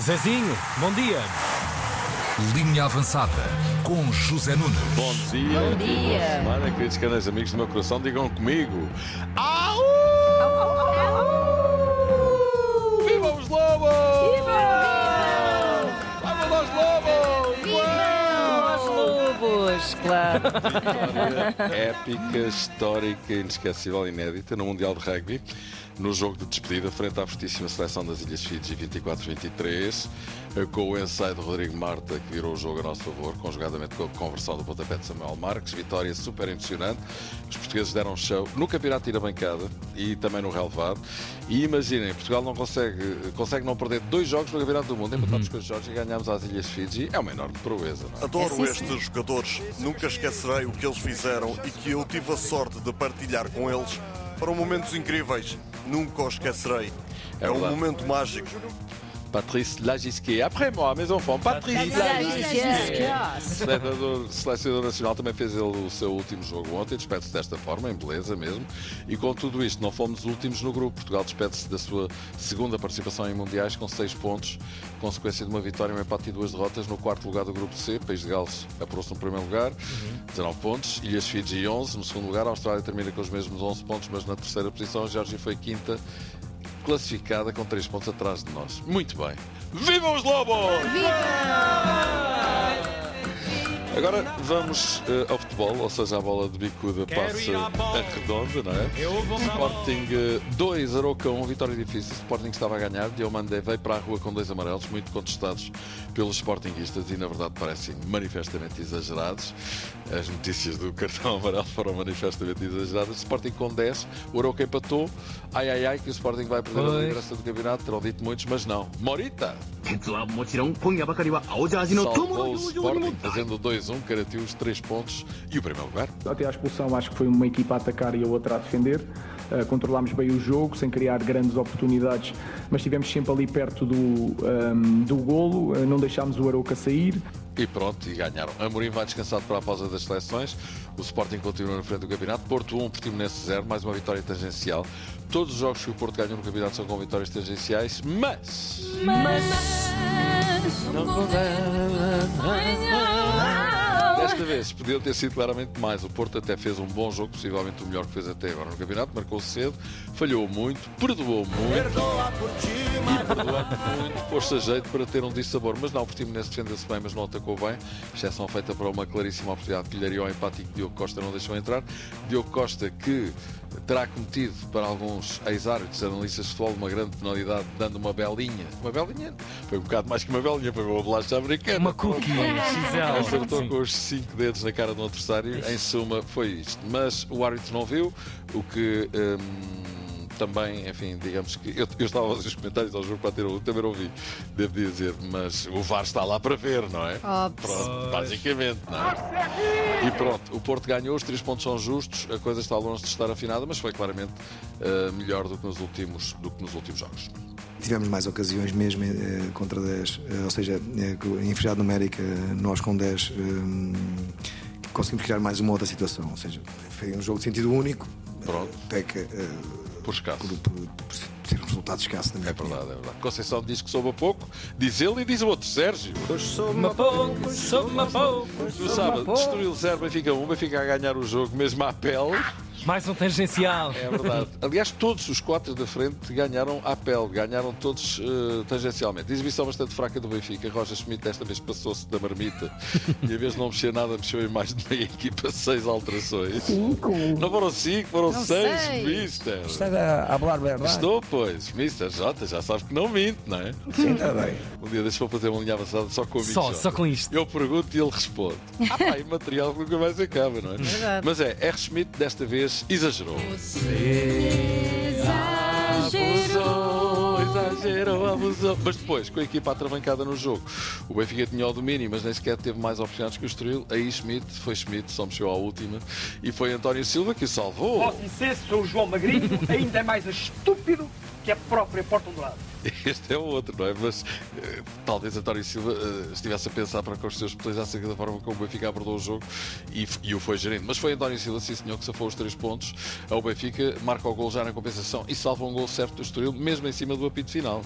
Zezinho, bom dia. Linha avançada com José Nunes. Bom dia. Bom dia. Semana, queridos canais amigos do meu coração, digam comigo. Au! épica, histórica, inesquecível, inédita no Mundial de Rugby. No jogo de despedida, frente à fortíssima seleção das Ilhas Fiji 24-23, com o ensaio de Rodrigo Marta, que virou o jogo a nosso favor, conjugadamente com a conversão do pontapé de Samuel Marques. Vitória super emocionante. Os portugueses deram show no campeonato de bancada e também no relevado. E imaginem, Portugal não consegue, consegue não perder dois jogos no campeonato do mundo, empatamos com os Jorge e ganhamos às Ilhas Fiji. É uma enorme proeza, não é? Adoro É, sim, estes jogadores. Nunca esquecerei o que eles fizeram e que eu tive a sorte de partilhar com eles. Foram momentos incríveis. Nunca os esquecerei. É É, um momento mágico. Patrice Lagisquet. Après moi, mes enfants. Patrice Lagisquet. Selecionador, selecionador nacional também fez ele o seu último jogo ontem, despede-se desta forma, em beleza mesmo. E com tudo isto, não fomos últimos no grupo. Portugal despede-se da sua segunda participação em mundiais com seis pontos, consequência de uma vitória, um empate e duas derrotas no quarto lugar do grupo C. País de Gales apurou-se no primeiro lugar, 19 pontos. Ilhas Fiji 11 no segundo lugar. A Austrália termina com os mesmos 11 pontos, mas na terceira posição. A Geórgia foi quinta classificada com 3 pontos atrás de nós. Muito bem. Viva os Lobos! Agora vamos uh, ao futebol, ou seja, a bola de bicuda passa a redonda, não é? Sporting 2, uh, Aroca 1, um, vitória difícil. Sporting estava a ganhar, Diomande veio para a rua com dois amarelos, muito contestados pelos Sportingistas e, na verdade, parecem manifestamente exagerados. As notícias do cartão amarelo foram manifestamente exageradas. Sporting com 10, o Aroca empatou. Ai, ai, ai, que o Sporting vai perder Oi. a liderança do campeonato, terão dito muitos, mas não. Morita! Salvou o Sporting fazendo mais um, garantiu os três pontos e o primeiro lugar. Até à expulsão, acho que foi uma equipa a atacar e a outra a defender. Uh, controlámos bem o jogo, sem criar grandes oportunidades, mas estivemos sempre ali perto do, um, do golo, uh, não deixámos o Arouca sair. E pronto, e ganharam. Amorim vai descansado para a pausa das seleções. O Sporting continua na frente do campeonato. Porto 1, Portimonense 0, mais uma vitória tangencial. Todos os jogos que o Porto ganha no campeonato são com vitórias tangenciais, mas... mas... mas... Desta vez podiam ter sido claramente mais. O Porto até fez um bom jogo, possivelmente o melhor que fez até agora no campeonato. Marcou cedo, falhou muito, perdoou muito. E perdoando muito, pôs-se a jeito para ter um dissabor. Mas não, o Portimonense defendeu-se bem, mas não atacou bem. Exceção feita para uma claríssima oportunidade que lhe daria ao empate e que Diogo Costa não deixou entrar. Diogo Costa que terá cometido para alguns ex-árbitros, analistas de futebol, uma grande penalidade, dando uma belinha. Uma belinha? Foi um bocado mais que uma belinha, foi uma bolacha americana. Uma cookie. Acertou com os cinco dedos na cara do adversário. Em suma, foi isto. Mas o árbitro não viu, o que hum, também, enfim, digamos que. Eu, eu estava a fazer os comentários ao jogo para ter o também não vi, devo dizer, mas o VAR está lá para ver, não é? Pronto, basicamente, não é? E pronto, o Porto ganhou, os três pontos são justos, a coisa está longe de estar afinada, mas foi claramente eh, melhor do que nos últimos, do que nos últimos jogos. Tivemos mais ocasiões mesmo eh, contra 10, eh, ou seja, eh, em numérica, nós com 10 eh, conseguimos criar mais uma outra situação. Ou seja, foi um jogo de sentido único, Pronto. até que Por escasso. por, por, por ser um resultado escasso, na minha É opinião. verdade, é verdade. Conceição diz que soube a pouco, diz ele e diz o outro, Sérgio. Soube-me pouco, soube-me pouco. No sábado, destruiu o 0, Benfica 1, Benfica a ganhar o jogo mesmo à pele. Mais um tangencial. É verdade. Aliás, todos os quatro da frente ganharam à pele, ganharam todos eh, tangencialmente. Exibição bastante fraca do Benfica. Roger Schmidt desta vez passou-se da marmita e em vez de não mexer nada, mexeu em mais de meia equipa, seis alterações. Cinco? Não foram cinco, foram Não seis, sei. mister. a hablar verdade. Estou, pois. Mister Jota já sabe que não mente, não é? Sim, está bem. Um dia deixa eu fazer uma linha avançada só com o Só, Jota. só com isto. Eu pergunto e ele responde. Ah, pá, e material que nunca mais acaba, não é? Verdade. Mas é, R. Schmidt desta vez exagerou. Abusou, exagerou, abusou. Mas depois, com a equipa atravancada no jogo, o Benfica tinha o domínio, mas nem sequer teve mais oportunidades que o Estoril. Aí Schmidt, foi Schmidt, só mexeu à última. E foi António Silva que o salvou. Posso dizer, sou o João Magrinho, ainda é mais estúpido que a própria Porta Dourada. Este é o outro, não é? Mas eh, talvez António Silva eh, estivesse a pensar para com os seus acerca da forma como o Benfica abordou o jogo e, e o foi gerindo. Mas foi António Silva, sim senhor, que safou os três pontos. O Benfica marca o gol já na compensação e salva um gol certo do Estoril, mesmo em cima do apito final.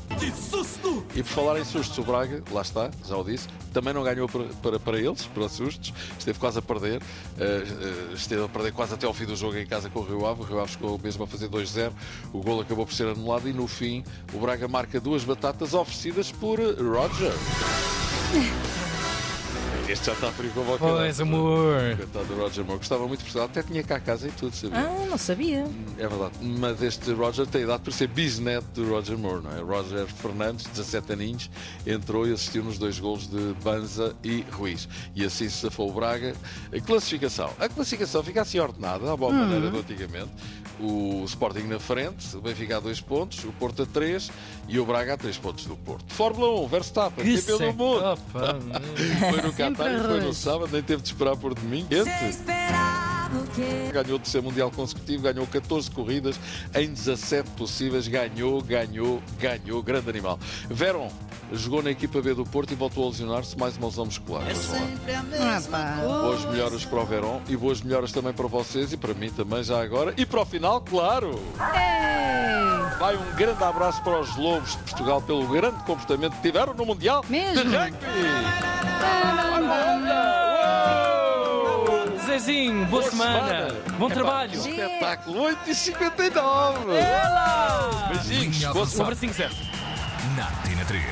E por falar em sustos, o Braga, lá está, já o disse, também não ganhou para, para, para eles, para sustos, esteve quase a perder, eh, eh, esteve a perder quase até ao fim do jogo em casa com o Rio Ave, o Rio Ave chegou mesmo a fazer 2-0, o gol acabou por ser anulado e no fim o Braga marca duas batatas oferecidas por Roger. Este já está frio como o Pois, amor. Coitado do Roger Moore, gostava muito de Portugal, até tinha cá a casa e tudo, sabia? Ah, não sabia. É verdade. Mas este Roger tem idade para ser bisneto do Roger Moore, não é? Roger Fernandes, 17 aninhos, entrou e assistiu nos dois golos de Banza e Ruiz. E assim se safou o Braga. A classificação. A classificação fica assim ordenada, à boa maneira do antigamente. O Sporting na frente, o Benfica a 2 pontos, o Porto a 3 e o Braga a 3 pontos do Porto. Fórmula 1, Verstappen, Que campeão do sec- mundo. Opa, Foi no Qatar e foi no sábado, nem teve de esperar por domingo. Ganhou o terceiro Mundial consecutivo, ganhou 14 corridas em 17 possíveis, ganhou, ganhou, ganhou, grande animal. Veron jogou na equipa B do Porto e voltou a lesionar-se mais uma lesão muscular. Lá. Ah. Boas melhoras para o Verón e boas melhoras também para vocês e para mim também já agora. E para o final, claro! Ei! Vai um grande abraço para os Lobos de Portugal pelo grande comportamento que tiveram no Mundial Mesmo? de Rugby! Zezinho, boa, semana. Bom Epá, trabalho. Espetáculo 8h59! Ela! Beijinhos, boa avançada. Um abracinho. Na Tina 3.